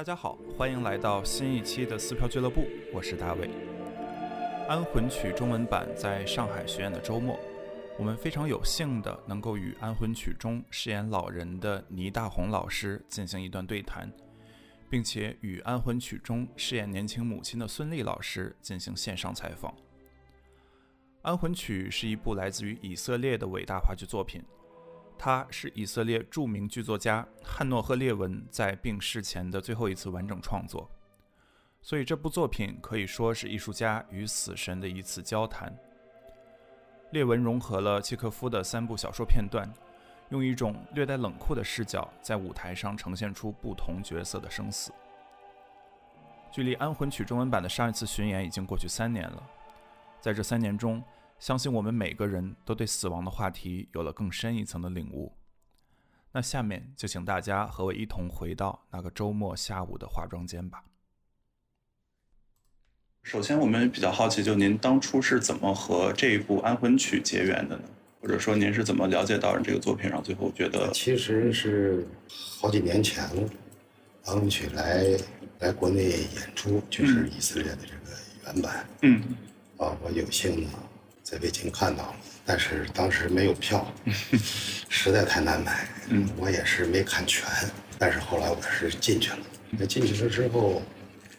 大家好，欢迎来到新一期的撕票俱乐部，我是大卫。《安魂曲》中文版在上海巡演的周末，我们非常有幸的能够与《安魂曲》中饰演老人的倪大红老师进行一段对谈，并且与《安魂曲》中饰演年轻母亲的孙俪老师进行线上采访。《安魂曲》是一部来自于以色列的伟大话剧作品。它是以色列著名剧作家汉诺赫·列文在病逝前的最后一次完整创作，所以这部作品可以说是艺术家与死神的一次交谈。列文融合了契诃夫的三部小说片段，用一种略带冷酷的视角，在舞台上呈现出不同角色的生死。距离《安魂曲》中文版的上一次巡演已经过去三年了，在这三年中。相信我们每个人都对死亡的话题有了更深一层的领悟。那下面就请大家和我一同回到那个周末下午的化妆间吧。首先，我们比较好奇，就您当初是怎么和这一部《安魂曲》结缘的呢？或者说，您是怎么了解到这个作品，然后最后觉得？其实是好几年前了，《安魂曲》来来国内演出，就是以色列的这个原版。嗯。啊，我有幸呢。在北京看到了，但是当时没有票，实在太难买。嗯，我也是没看全，但是后来我是进去了。那进去了之后，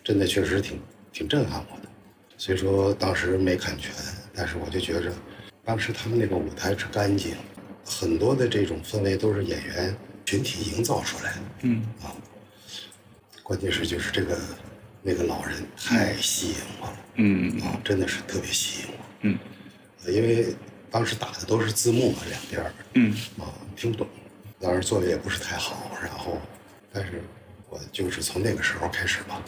真的确实挺挺震撼我的。所以说当时没看全，但是我就觉着，当时他们那个舞台是干净，很多的这种氛围都是演员群体营造出来的。嗯啊，关键是就是这个那个老人太吸引我了。嗯啊，真的是特别吸引我。嗯。因为当时打的都是字幕嘛，两边儿，嗯，啊，听不懂，当时做的也不是太好，然后，但是我就是从那个时候开始吧，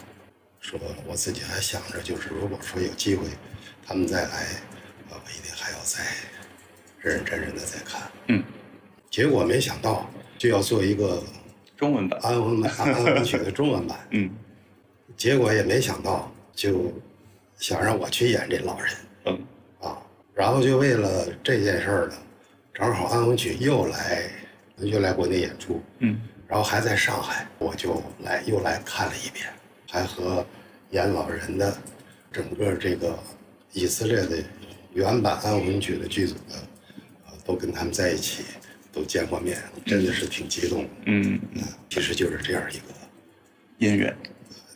说我自己还想着，就是如果说有机会，他们再来，我一定还要再认认真真的再看，嗯，结果没想到就要做一个中文版安文版 安文曲的中文版，嗯，结果也没想到就想让我去演这老人，嗯。然后就为了这件事儿呢，正好安魂曲又来，又来国内演出，嗯，然后还在上海，我就来又来看了一遍，还和演老人的整个这个以色列的原版安魂曲的剧组的，呃，都跟他们在一起，都见过面，真的是挺激动，嗯。嗯，其实就是这样一个姻缘，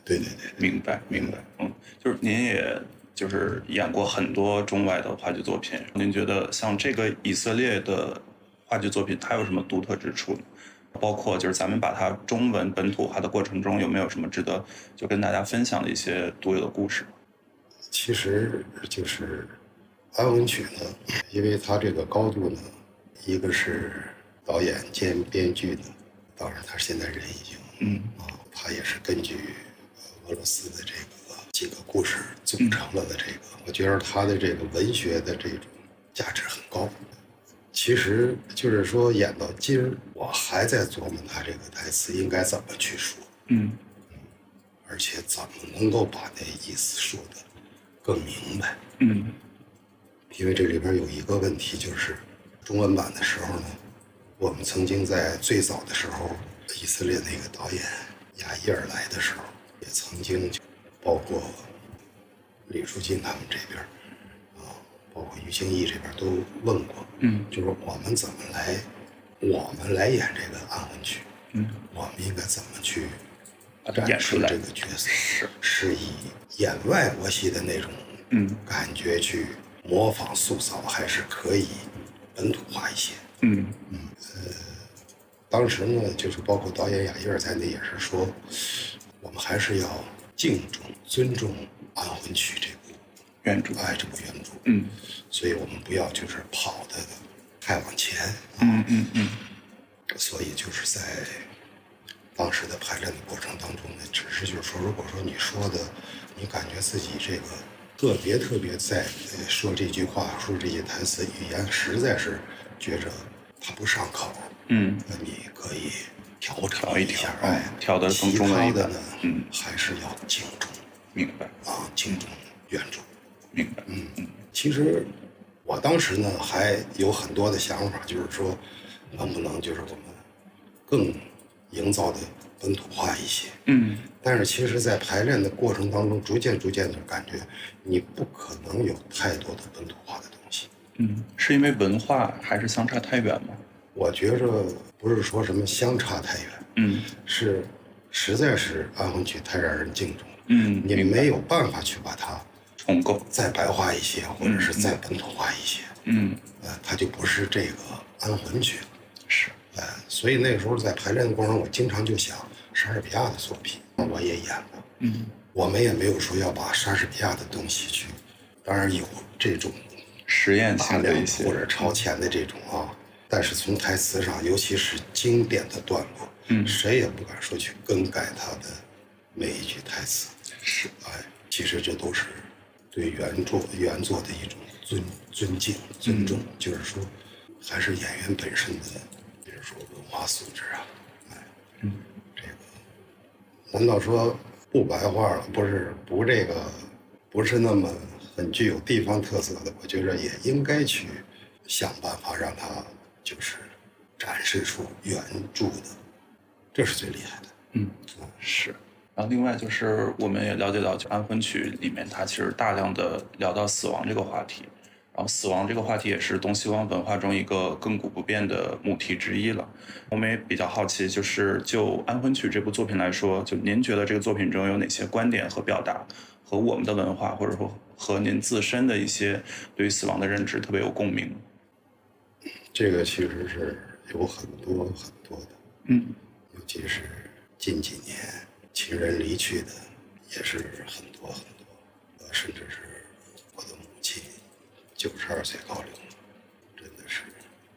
对对对，明白明白，嗯，就是您也。就是演过很多中外的话剧作品，您觉得像这个以色列的话剧作品，它有什么独特之处？包括就是咱们把它中文本土化的过程中，有没有什么值得就跟大家分享的一些独有的故事？其实就是《安魂曲》呢，因为它这个高度呢，一个是导演兼编剧呢，当然他现在人已经嗯啊，他也是根据俄罗斯的这个。几个故事组成了的这个，我觉得他的这个文学的这种价值很高。其实就是说，演到今儿，我还在琢磨他这个台词应该怎么去说，嗯，而且怎么能够把那意思说的更明白，嗯。因为这里边有一个问题，就是中文版的时候呢，我们曾经在最早的时候，以色列那个导演亚伊尔来的时候，也曾经。包括李书进他们这边啊，包括于兴义这边都问过，嗯，就是我们怎么来，我们来演这个安魂曲，嗯，我们应该怎么去演出这个角色？是是以演外国戏的那种嗯感觉去模仿塑造，还是可以本土化一些？嗯嗯呃，当时呢，就是包括导演雅伊尔在内，也是说，我们还是要。敬重、尊重《安魂曲》这部原著，哎，这部原著，嗯，所以我们不要就是跑的太往前，嗯嗯嗯，所以就是在当时的排练的过程当中呢，只是就是说，如果说你说的，你感觉自己这个特别特别在说这句话、说这些台词，语言实在是觉着它不上口，嗯，那你可以。调调一调，哎，调的更中了一点。嗯，还是要敬重，明白啊，敬重原著，明白。嗯嗯，其实我当时呢还有很多的想法，就是说能不能就是我们更营造的本土化一些。嗯但是其实，在排练的过程当中，逐渐逐渐的感觉，你不可能有太多的本土化的东西。嗯，是因为文化还是相差太远吗？我觉着不是说什么相差太远，嗯。是实在是安魂曲太让人敬重了，嗯，你没有办法去把它重构。再白化一些，或者是再本土化一些，嗯，呃，它就不是这个安魂曲，是。呃，所以那个时候在排练的过程中，我经常就想莎士比亚的作品，我也演过，嗯。我们也没有说要把莎士比亚的东西去，当然有这种实验性的一些或者超前的这种啊，但是从台词上，尤其是经典的段落，嗯谁也不敢说去更改他的每一句台词，是哎，其实这都是对原作原作的一种尊尊敬、尊重，就是说，还是演员本身的，比如说文化素质啊，哎，嗯，这个，难道说不白话了？不是不这个，不是那么很具有地方特色的？我觉着也应该去想办法让它就是展示出原著的，这是最厉害的。嗯是。然后另外就是我们也了解到，就安魂曲里面它其实大量的聊到死亡这个话题，然后死亡这个话题也是东西方文化中一个亘古不变的母题之一了。我们也比较好奇，就是就《安魂曲》这部作品来说，就您觉得这个作品中有哪些观点和表达和我们的文化，或者说和您自身的一些对于死亡的认知特别有共鸣？这个其实是有很多很多的，嗯。尤其是近几年亲人离去的也是很多很多，呃，甚至是我的母亲九十二岁高龄了，真的是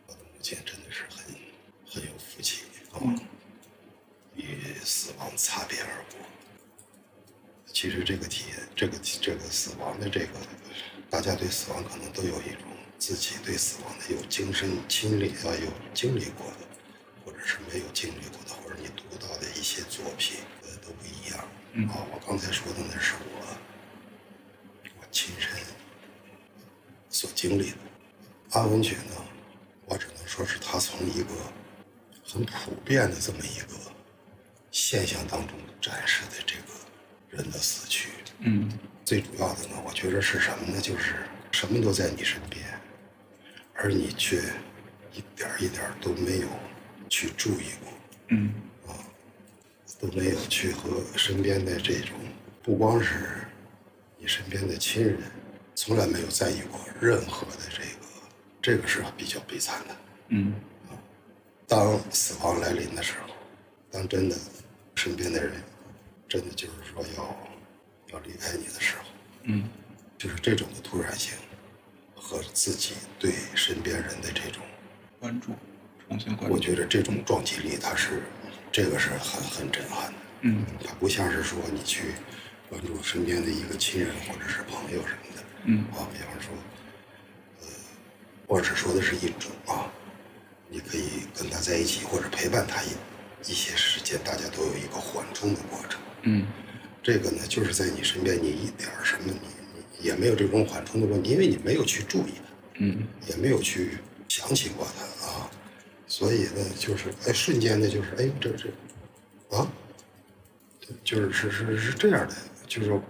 我的母亲真的是很很有福气啊，与死亡擦边而过。其实这个体验，这个这个死亡的这个，大家对死亡可能都有一种自己对死亡的有亲身经历啊，有经历过的，或者是没有经历过的，或者你读到的一些作品，呃，都不一样。嗯啊，我刚才说的那是我我亲身所经历的。安魂曲呢，我只能说是它从一个很普遍的这么一个现象当中展示的这个人的死去。嗯最主要的呢，我觉得是什么呢？就是什么都在你身边，而你却一点一点都没有去注意过，嗯。啊都没有去和身边的这种，不光是你身边的亲人，从来没有在意过任何的这个，这个是比较悲惨的。嗯。啊。当死亡来临的时候，当真的身边的人真的就是说要要离开你的时候，嗯。就是这种的突然性和自己对身边人的这种，关注，重新关注。我觉得这种撞击力，它是这个是很很震撼的。嗯它不像是说你去关注身边的一个亲人或者是朋友什么的，嗯啊，比方说，呃，我只说的是一种啊，你可以跟他在一起或者陪伴他一一些时间，大家都有一个缓冲的过程。嗯这个呢，就是在你身边，你一点什么你你也没有这种缓冲的问题，因为你没有去注意它，嗯。也没有去想起过它啊，所以呢，就是哎，瞬间的，就是哎，这这，啊，就是是是是这样的，就是说，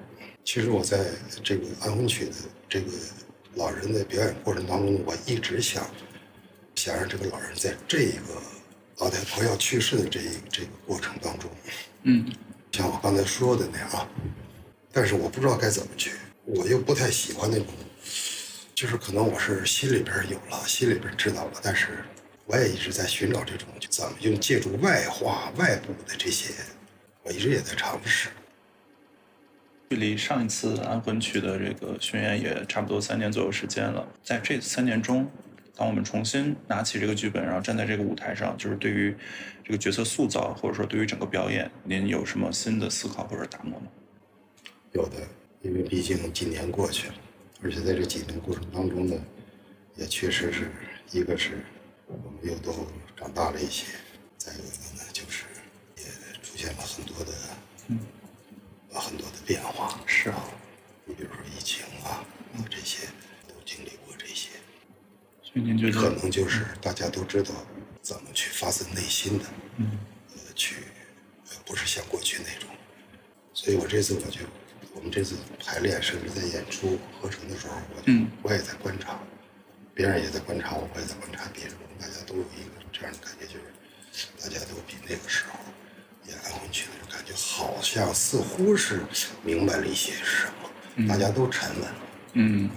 其实我在这个安魂曲的这个老人的表演过程当中，我一直想想让这个老人在这个老太婆要去世的这一这个过程当中，嗯。像我刚才说的那样啊，但是我不知道该怎么去，我又不太喜欢那种，就是可能我是心里边有了，心里边知道了，但是我也一直在寻找这种就怎么用借助外化、外部的这些，我一直也在尝试。距离上一次《安魂曲》的这个巡演也差不多三年左右时间了。在这三年中，当我们重新拿起这个剧本，然后站在这个舞台上，就是对于这个角色塑造，或者说对于整个表演，您有什么新的思考或者打磨吗？有的，因为毕竟几年过去了，而且在这几年过程当中呢，也确实是一个是我们又都长大了一些，再有一个呢就是也出现了很多的很多的变化。是啊，你比如说疫情啊，啊这些都经历过这些，所以您觉得可，能就是大家都知道怎么去发自内心的嗯呃去呃像过去那种。所以我这次我就，我们这次排练甚至在演出合成的时候，我就我也在观察，别人也在观察我，我也在观察别人，大家都有一个这样的感觉，就是大家都比那个时候演安魂曲的时候感觉好像似乎是明白了一些什么，大家都沉稳了，嗯，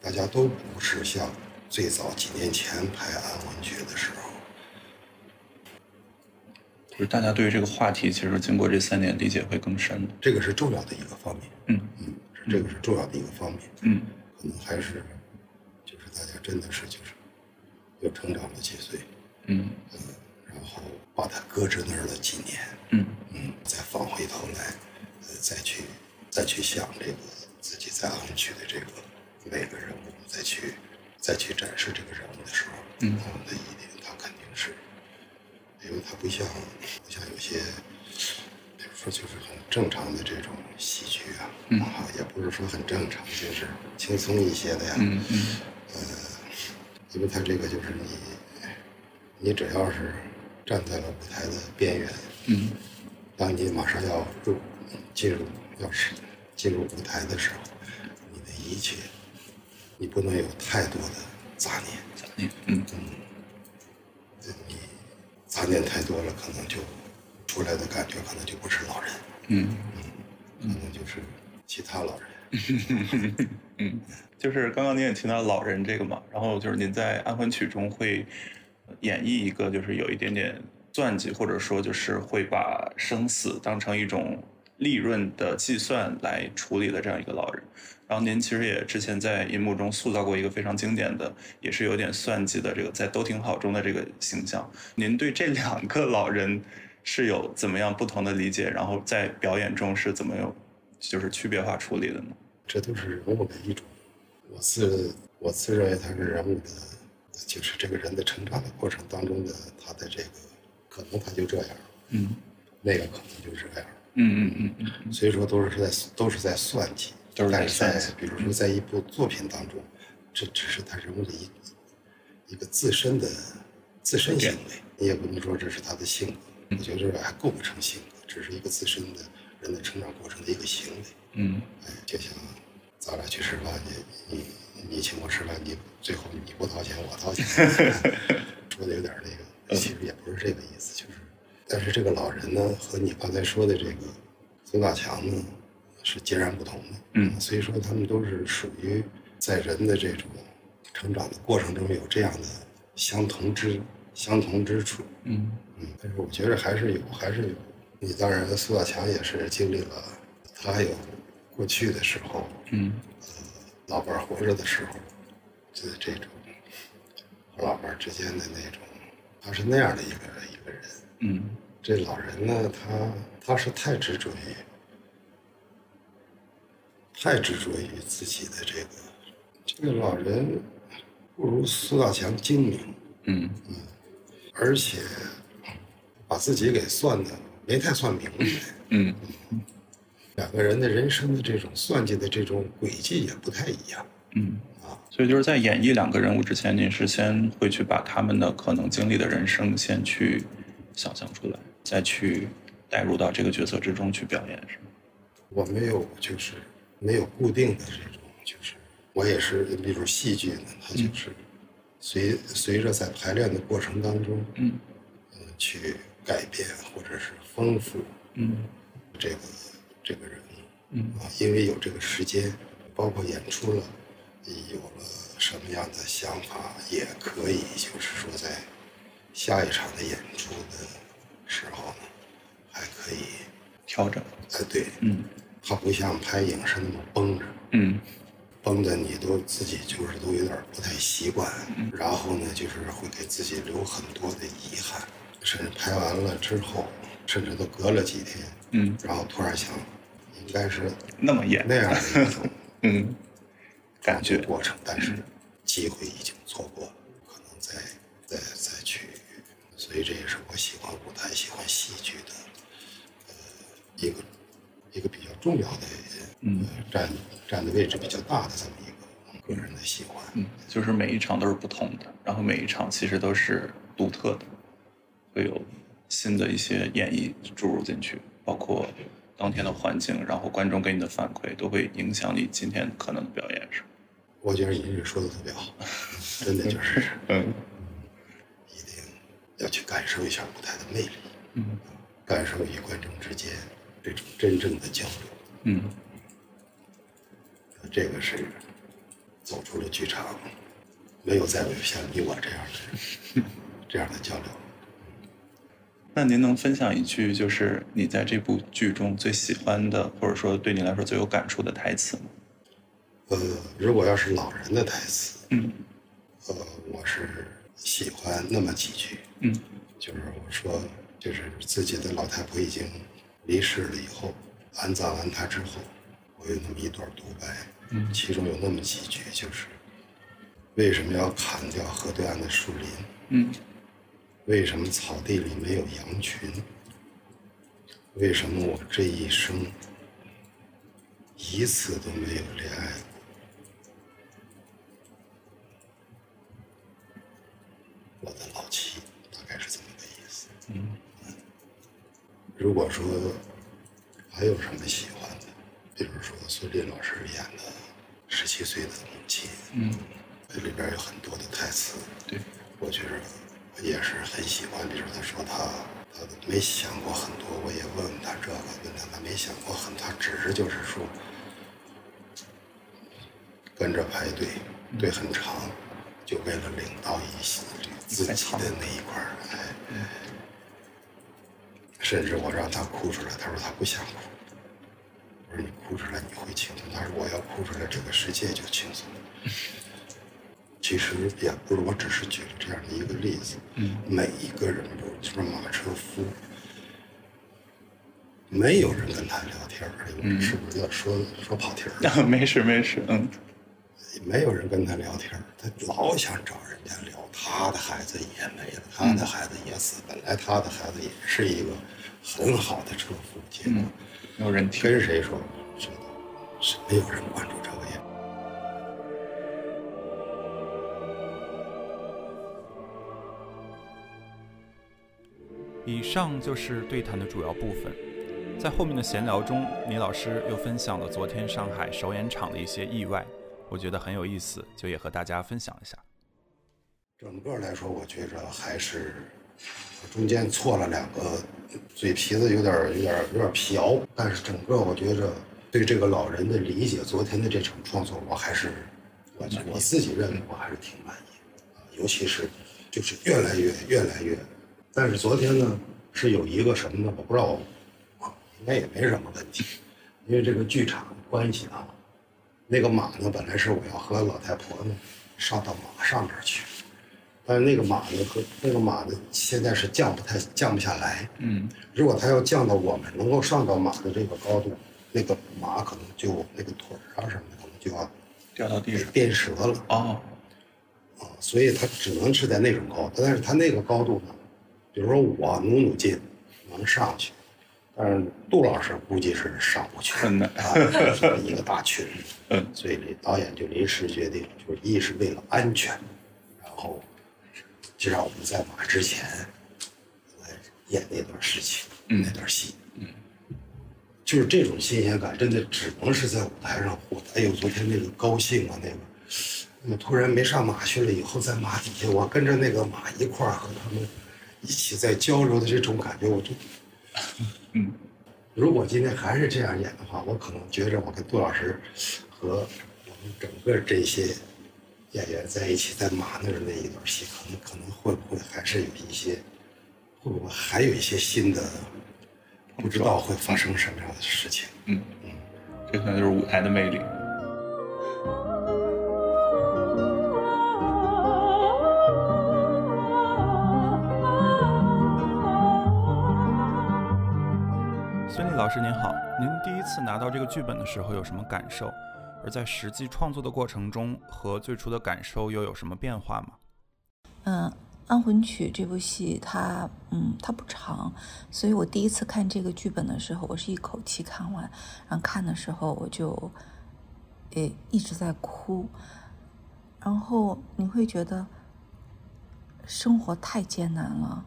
大家都不是像最早几年前拍安魂曲的时候。就是大家对于这个话题，其实经过这三年理解会更深。这个是重要的一个方面。嗯嗯，是这个是重要的一个方面。嗯，可能还是就是大家真的是就是又成长了几岁。嗯嗯，然后把它搁置那儿了几年。嗯嗯，再放回头来，呃，再去再去想这个自己在安区的这个每个人物，再去再去展示这个人物的时候，嗯，那一定他肯定是。因为它不像不像有些，比如说就是很正常的这种喜剧啊，啊，也不是说很正常，就是轻松一些的呀。嗯嗯呃，因为它这个就是你，你只要是站在了舞台的边缘，嗯当你马上要入进入要是进入舞台的时候，你的一切，你不能有太多的杂念。杂念嗯你杂念太多了，可能就出来的感觉可能就不是老人，嗯。嗯。可能就是其他老人。嗯，就是刚刚您也提到老人这个嘛，然后就是您在安魂曲中会演绎一个就是有一点点算计，或者说就是会把生死当成一种利润的计算来处理的这样一个老人。然后您其实也之前在银幕中塑造过一个非常经典的，也是有点算计的这个在都挺好中的这个形象。您对这两个老人是有怎么样不同的理解？然后在表演中是怎么有就是区别化处理的呢？这都是人物的一种。我自我自认为他是人物的，就是这个人的成长的过程当中的他的这个，可能他就这样，嗯那个可能就这样。嗯嗯嗯嗯所以说都是在都是在算计，都是在比如说在一部作品当中，这只是他人物的一一个自身的自身行为，你也不能说这是他的性格，我觉得这还构不成性格，只是一个自身的人的成长过程的一个行为。嗯。哎，就像咱俩去吃饭，你你你请我吃饭，你最后你不掏钱，我掏钱，说的有点那个，其实也不是这个意思，就是，但是这个老人呢，和你刚才说的这个孙大强呢，是截然不同的，嗯所以说他们都是属于在人的这种成长的过程中有这样的相同之相同之处，嗯嗯，但是我觉得还是有，还是有。你当然，苏大强也是经历了，他有过去的时候，嗯老伴儿活着的时候，就是这种和老伴儿之间的那种，他是那样的一个一个人。嗯这老人呢，他他是太执着于，太执着于自己的这个，这个老人不如苏大强精明。嗯。嗯而且把自己给算的没太算明白，嗯。两个人的人生的这种算计的这种轨迹也不太一样。嗯，所以就是在演绎两个人物之前，您是先会去把他们的可能经历的人生先去想象出来，再去带入到这个角色之中去表演，是吗？我没有就是没有固定的这种，就是我也是，比如戏剧呢，它就是随随着在排练的过程当中，嗯嗯，去改变或者是丰富嗯这个这个人。嗯啊，因为有这个时间，包括演出了，有了什么样的想法，也可以就是说在下一场的演出的时候呢，还可以，调整，哎，对，嗯。它不像拍影视那么绷着，嗯。绷的你都自己就是都有点不太习惯，然后呢，就是会给自己留很多的遗憾，甚至拍完了之后，甚至都隔了几天，嗯，然后突然想，应该是那么演，那样的一种。嗯，感觉，过程，但是机会已经错过了，所以这也是我喜欢舞台、喜欢戏剧的，呃，一个一个比较重要的，嗯呃，占占的位置比较大的这么一个个人的喜欢。嗯，就是每一场都是不同的，然后每一场其实都是独特的，会有新的一些演绎注入进去，包括当天的环境，然后观众给你的反馈，都会影响你今天可能的表演，是吗？我觉得你这说的特别好，真的就是，嗯，要去感受一下舞台的魅力，嗯，感受与观众之间这种真正的交流，嗯，这个是走出了剧场，没有再有像你我这样的这样的交流。那您能分享一句，就是你在这部剧中最喜欢的，或者说对你来说最有感触的台词吗？呃，如果要是老人的台词，嗯，呃，我是喜欢那么几句，嗯，就是我说，就是自己的老太婆已经离世了以后，安葬完她之后，我有那么一段独白，嗯，其中有那么几句，就是为什么要砍掉河对岸的树林，嗯，为什么草地里没有羊群，为什么我这一生一次都没有恋爱我的老妻大概是这么个意思。嗯，如果说还有什么喜欢的，比如说孙俪老师演的十七岁的母亲，嗯，这里边有很多的台词，对，我觉得也是很喜欢。比如他说他他没想过很多，我也问问他这个，问他他没想过很，他只是就是说跟着排队，队很长，就为了领到一些。自己的那一块儿，哎，甚至我让他哭出来，他说他不想哭。我说你哭出来你会轻松，他说我要哭出来这个世界就轻松。其实也不是，我只是举了这样的一个例子。嗯，每一个人都就是马车夫，没有人跟他聊天儿，是不是要说说跑题儿？没事没事，嗯。没有人跟他聊天，他老想找人家聊。他的孩子也没了，他的孩子也死。本来他的孩子也是一个很好的车夫，结果没有人听。跟谁说？知道是没有人关注这个呀。以上就是对谈的主要部分，在后面的闲聊中，倪老师又分享了昨天上海首演场的一些意外。我觉得很有意思，就也和大家分享一下。整个来说，我觉着还是中间错了两个，嘴皮子有点有点有点瓢。但是整个我觉着对这个老人的理解，昨天的这场创作，我还是我我自己认为我还是挺满意。尤其是就是越来越越来越。但是昨天呢，是有一个什么呢？我不知道，应该也没什么问题，因为这个剧场关系啊。那个马呢，本来是我要和老太婆呢上到马上边去，但是那个马呢和那个马呢现在是降不太降不下来。嗯，如果他要降到我们能够上到马的这个高度，那个马可能就那个腿啊什么的可能就要掉到地上变折了。哦，啊，所以它只能是在那种高度，但是它那个高度呢，比如说我努努劲能上去。但是杜老师估计是上不去的啊，一个大群，嗯，所以导演就临时决定，就是一是为了安全，然后就让我们在马之前来演那段事情，那段戏，嗯，就是这种新鲜感，真的只能是在舞台上获得。哎呦，昨天那个高兴啊，那个，我突然没上马去了，以后在马底下，我跟着那个马一块儿和他们一起在交流的这种感觉，我就。嗯，如果今天还是这样演的话，我可能觉着我跟杜老师和我们整个这些演员在一起在马那儿那一段戏，可能可能会不会还是有一些，会不会还有一些新的，不知道会发生什么样的事情。嗯嗯，这可能就是舞台的魅力。老师您好，您第一次拿到这个剧本的时候有什么感受？而在实际创作的过程中，和最初的感受又有什么变化吗？嗯，《安魂曲》这部戏它嗯它不长，所以我第一次看这个剧本的时候，我是一口气看完。然后看的时候我就诶一直在哭，然后你会觉得生活太艰难了。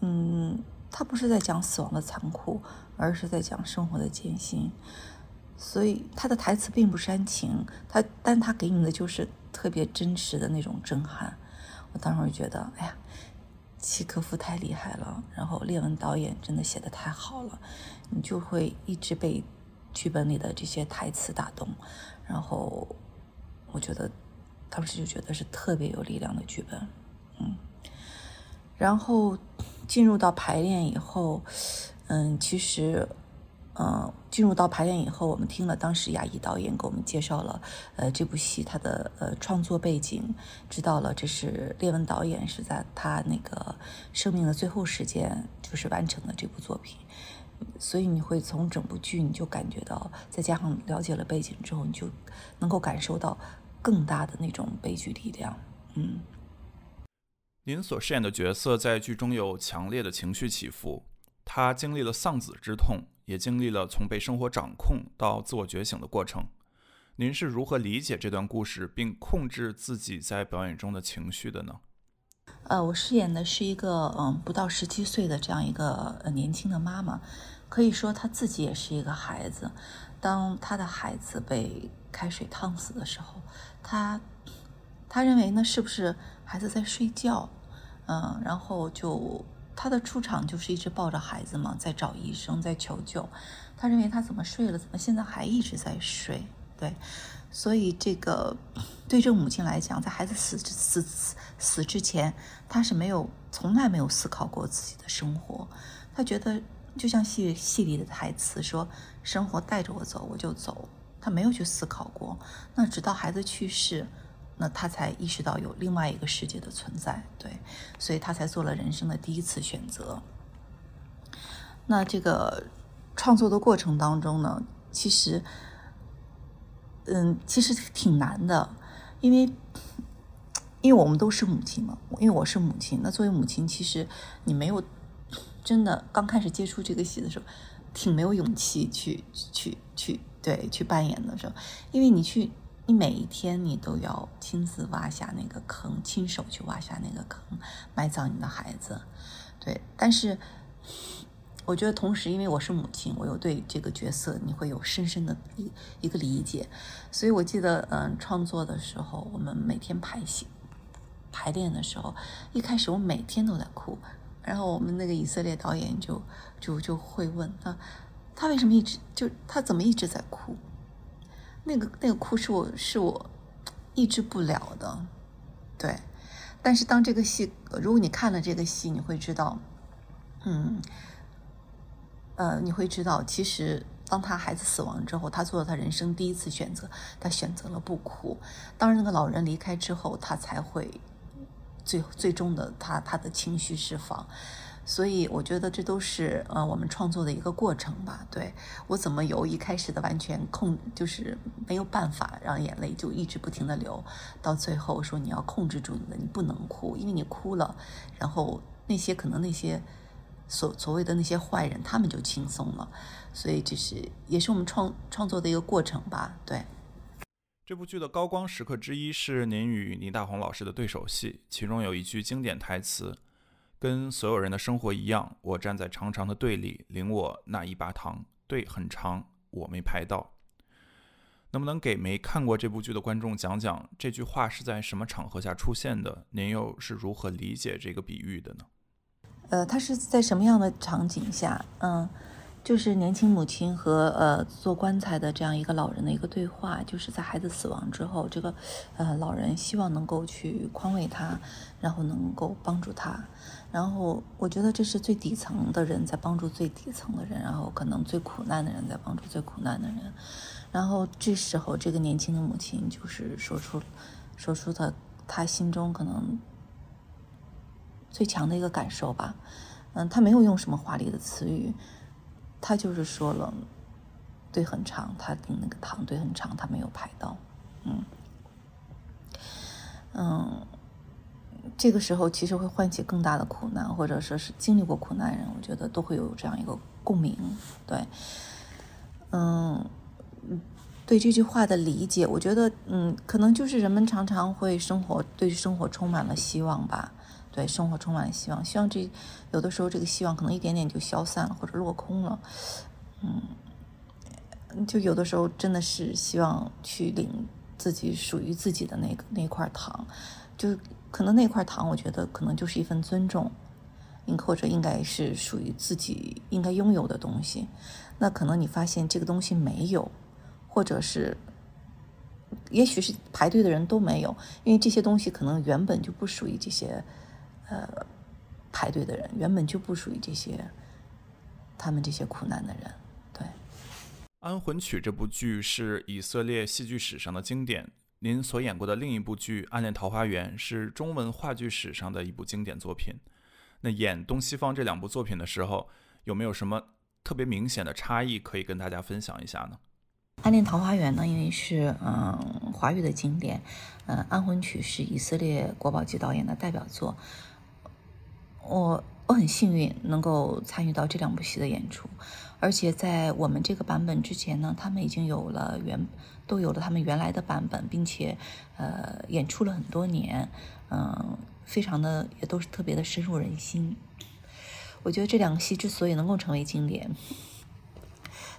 嗯，他不是在讲死亡的残酷，而是在讲生活的艰辛。所以他的台词并不煽情，他，但他给你的就是特别真实的那种震撼。我当时就觉得，哎呀，契科夫太厉害了，然后列文导演真的写的太好了，你就会一直被剧本里的这些台词打动。然后我觉得当时就觉得是特别有力量的剧本，嗯。然后进入到排练以后，嗯，其实。嗯，进入到排练以后，我们听了当时亚裔导演给我们介绍了，呃，这部戏他的呃创作背景，知道了这是列文导演是在他那个生命的最后时间就是完成的这部作品，所以你会从整部剧你就感觉到，再加上了解了背景之后，你就能够感受到更大的那种悲剧力量。嗯，您所饰演的角色在剧中有强烈的情绪起伏，他经历了丧子之痛。也经历了从被生活掌控到自我觉醒的过程，您是如何理解这段故事并控制自己在表演中的情绪的呢？呃，我饰演的是一个嗯不到十七岁的这样一个年轻的妈妈，可以说她自己也是一个孩子。当她的孩子被开水烫死的时候，她她认为呢是不是孩子在睡觉？嗯，然后就。他的出场就是一直抱着孩子嘛，在找医生，在求救。他认为他怎么睡了，怎么现在还一直在睡？对，所以这个对这个母亲来讲，在孩子死死死死之前，他是没有从来没有思考过自己的生活。他觉得就像戏戏里的台词说：“生活带着我走，我就走。”他没有去思考过。那直到孩子去世。那他才意识到有另外一个世界的存在，对，所以他才做了人生的第一次选择。那这个创作的过程当中呢，其实，嗯，其实挺难的，因为，因为我们都是母亲嘛，因为我是母亲，那作为母亲，其实你没有真的刚开始接触这个戏的时候，挺没有勇气去去去对去扮演的时候，因为你去。你每一天，你都要亲自挖下那个坑，亲手去挖下那个坑，埋葬你的孩子。对，但是我觉得同时，因为我是母亲，我又对这个角色你会有深深的一一个理解。所以我记得，嗯，创作的时候，我们每天排戏、排练的时候，一开始我每天都在哭。然后我们那个以色列导演就就就会问他，他为什么一直就他怎么一直在哭？那个那个哭是我是我抑制不了的，对。但是当这个戏，如果你看了这个戏，你会知道，嗯，呃，你会知道，其实当他孩子死亡之后，他做了他人生第一次选择，他选择了不哭。当那个老人离开之后，他才会最最终的他他的情绪释放。所以我觉得这都是呃我们创作的一个过程吧。对我怎么由一开始的完全控，就是没有办法让眼泪就一直不停的流，到最后说你要控制住你的，你不能哭，因为你哭了，然后那些可能那些所所谓的那些坏人他们就轻松了。所以这是也是我们创创作的一个过程吧。对，这部剧的高光时刻之一是您与倪大红老师的对手戏，其中有一句经典台词。跟所有人的生活一样，我站在长长的队里，领我那一把糖。队很长，我没排到。能不能给没看过这部剧的观众讲讲这句话是在什么场合下出现的？您又是如何理解这个比喻的呢？呃，它是在什么样的场景下？嗯。就是年轻母亲和呃做棺材的这样一个老人的一个对话，就是在孩子死亡之后，这个呃老人希望能够去宽慰他，然后能够帮助他，然后我觉得这是最底层的人在帮助最底层的人，然后可能最苦难的人在帮助最苦难的人，然后这时候这个年轻的母亲就是说出说出他他心中可能最强的一个感受吧，嗯，他没有用什么华丽的词语。他就是说了，队很长，他订那个堂队很长，他没有排到，嗯，嗯，这个时候其实会唤起更大的苦难，或者说是经历过苦难的人，我觉得都会有这样一个共鸣，对，嗯，对这句话的理解，我觉得，嗯，可能就是人们常常会生活对生活充满了希望吧，对，生活充满了希望。希望这有的时候这个希望可能一点点就消散了或者落空了，嗯，就有的时候真的是希望去领自己属于自己的那个那块糖，就可能那块糖，我觉得可能就是一份尊重，应或者应该是属于自己应该拥有的东西。那可能你发现这个东西没有，或者是。也许是排队的人都没有，因为这些东西可能原本就不属于这些，呃，排队的人，原本就不属于这些，他们这些苦难的人。对，《安魂曲》这部剧是以色列戏剧史上的经典。您所演过的另一部剧《暗恋桃花源》是中文话剧史上的一部经典作品。那演东西方这两部作品的时候，有没有什么特别明显的差异可以跟大家分享一下呢？《暗恋桃花源》呢，因为是嗯华语的经典，嗯，《安魂曲》是以色列国宝级导演的代表作。我我很幸运能够参与到这两部戏的演出，而且在我们这个版本之前呢，他们已经有了原都有了他们原来的版本，并且呃演出了很多年，嗯，非常的也都是特别的深入人心。我觉得这两个戏之所以能够成为经典。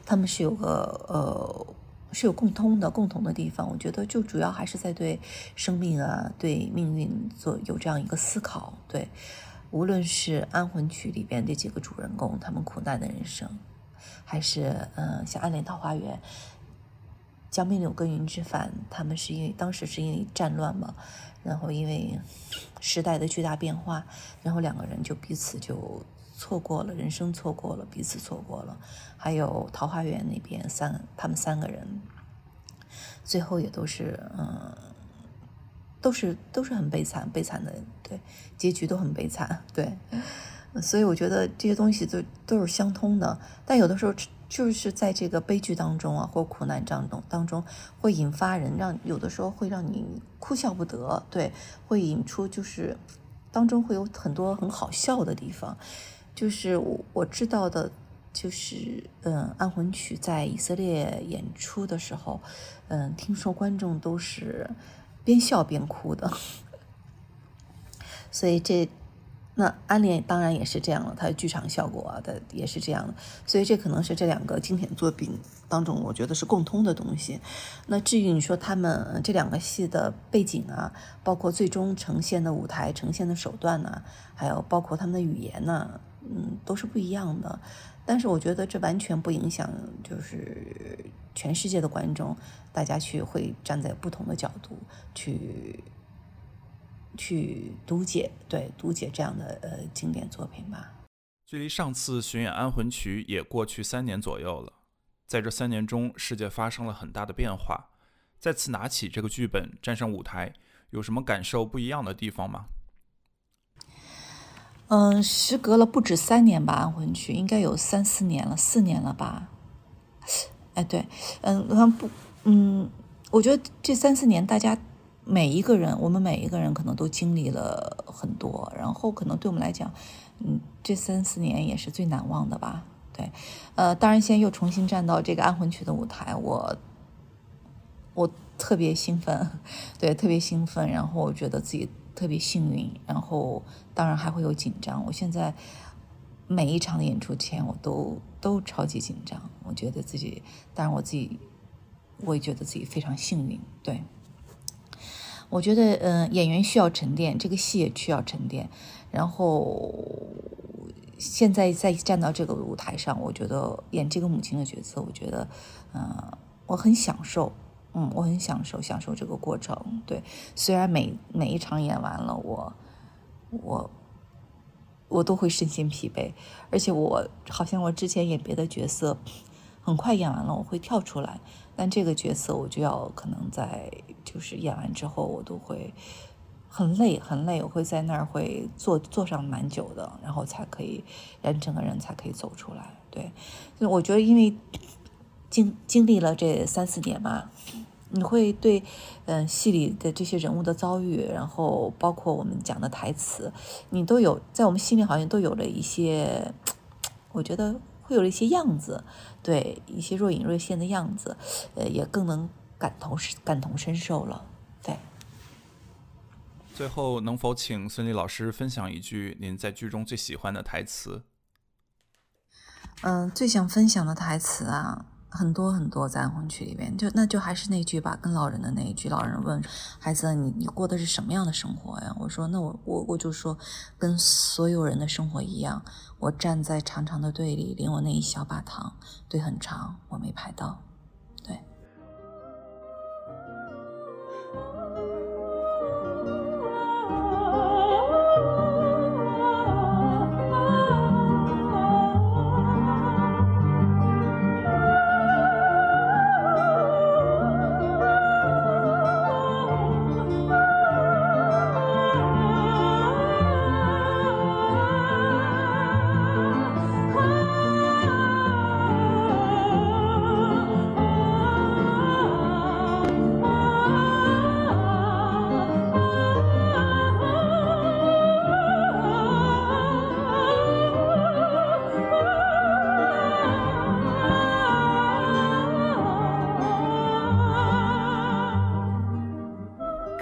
他们是有个呃是有共通的共同的地方，我觉得就主要还是在对生命啊、对命运做有这样一个思考。对，无论是《安魂曲》里边这几个主人公他们苦难的人生，还是嗯像《暗恋桃花源》，江滨柳跟云之凡他们是因为当时是因为战乱嘛，然后因为时代的巨大变化，然后两个人就彼此就。错过了，人生错过了，彼此错过了，还有桃花源那边三，他们三个人，最后也都是，嗯，都是都是很悲惨，悲惨的，对，结局都很悲惨，对，所以我觉得这些东西都都是相通的，但有的时候就是在这个悲剧当中啊，或苦难当中当中，会引发人让有的时候会让你哭笑不得，对，会引出就是当中会有很多很好笑的地方。就是我我知道的，就是嗯，《安魂曲》在以色列演出的时候，嗯，听说观众都是边笑边哭的，所以这那《安恋》当然也是这样了，它的剧场效果的也是这样的，所以这可能是这两个经典作品当中，我觉得是共通的东西。那至于你说他们这两个戏的背景啊，包括最终呈现的舞台呈现的手段呢，还有包括他们的语言呢？嗯，都是不一样的，但是我觉得这完全不影响，就是全世界的观众，大家去会站在不同的角度去去读解，对读解这样的呃经典作品吧。距离上次巡演《安魂曲》也过去三年左右了，在这三年中，世界发生了很大的变化。再次拿起这个剧本站上舞台，有什么感受不一样的地方吗？嗯，时隔了不止三年吧，《安魂曲》应该有三四年了，四年了吧？哎，对，嗯，不，嗯，我觉得这三四年，大家每一个人，我们每一个人可能都经历了很多，然后可能对我们来讲，嗯，这三四年也是最难忘的吧？对，呃，当然，现在又重新站到这个《安魂曲》的舞台，我我特别兴奋，对，特别兴奋，然后我觉得自己。特别幸运，然后当然还会有紧张。我现在每一场演出前，我都都超级紧张。我觉得自己，当然我自己，我也觉得自己非常幸运。对，我觉得，嗯，演员需要沉淀，这个戏也需要沉淀。然后现在在站到这个舞台上，我觉得演这个母亲的角色，我觉得，嗯，我很享受。嗯，我很享受享受这个过程。对，虽然每每一场演完了，我我我都会身心疲惫，而且我好像我之前演别的角色，很快演完了我会跳出来，但这个角色我就要可能在就是演完之后我都会很累很累，我会在那儿会坐坐上蛮久的，然后才可以让整个人才可以走出来。对，我觉得因为。经经历了这三四年嘛，你会对，嗯，戏里的这些人物的遭遇，然后包括我们讲的台词，你都有在我们心里好像都有了一些，我觉得会有了一些样子，对，一些若隐若现的样子，呃，也更能感同感同身受了，对。最后，能否请孙俪老师分享一句您在剧中最喜欢的台词？嗯，最想分享的台词啊，很多很多，在婚曲里面，就那就还是那句吧，跟老人的那一句。老人问孩子：“你你过的是什么样的生活呀？”我说：“那我我我就说，跟所有人的生活一样，我站在长长的队里，领我那一小把糖，队很长，我没排到。”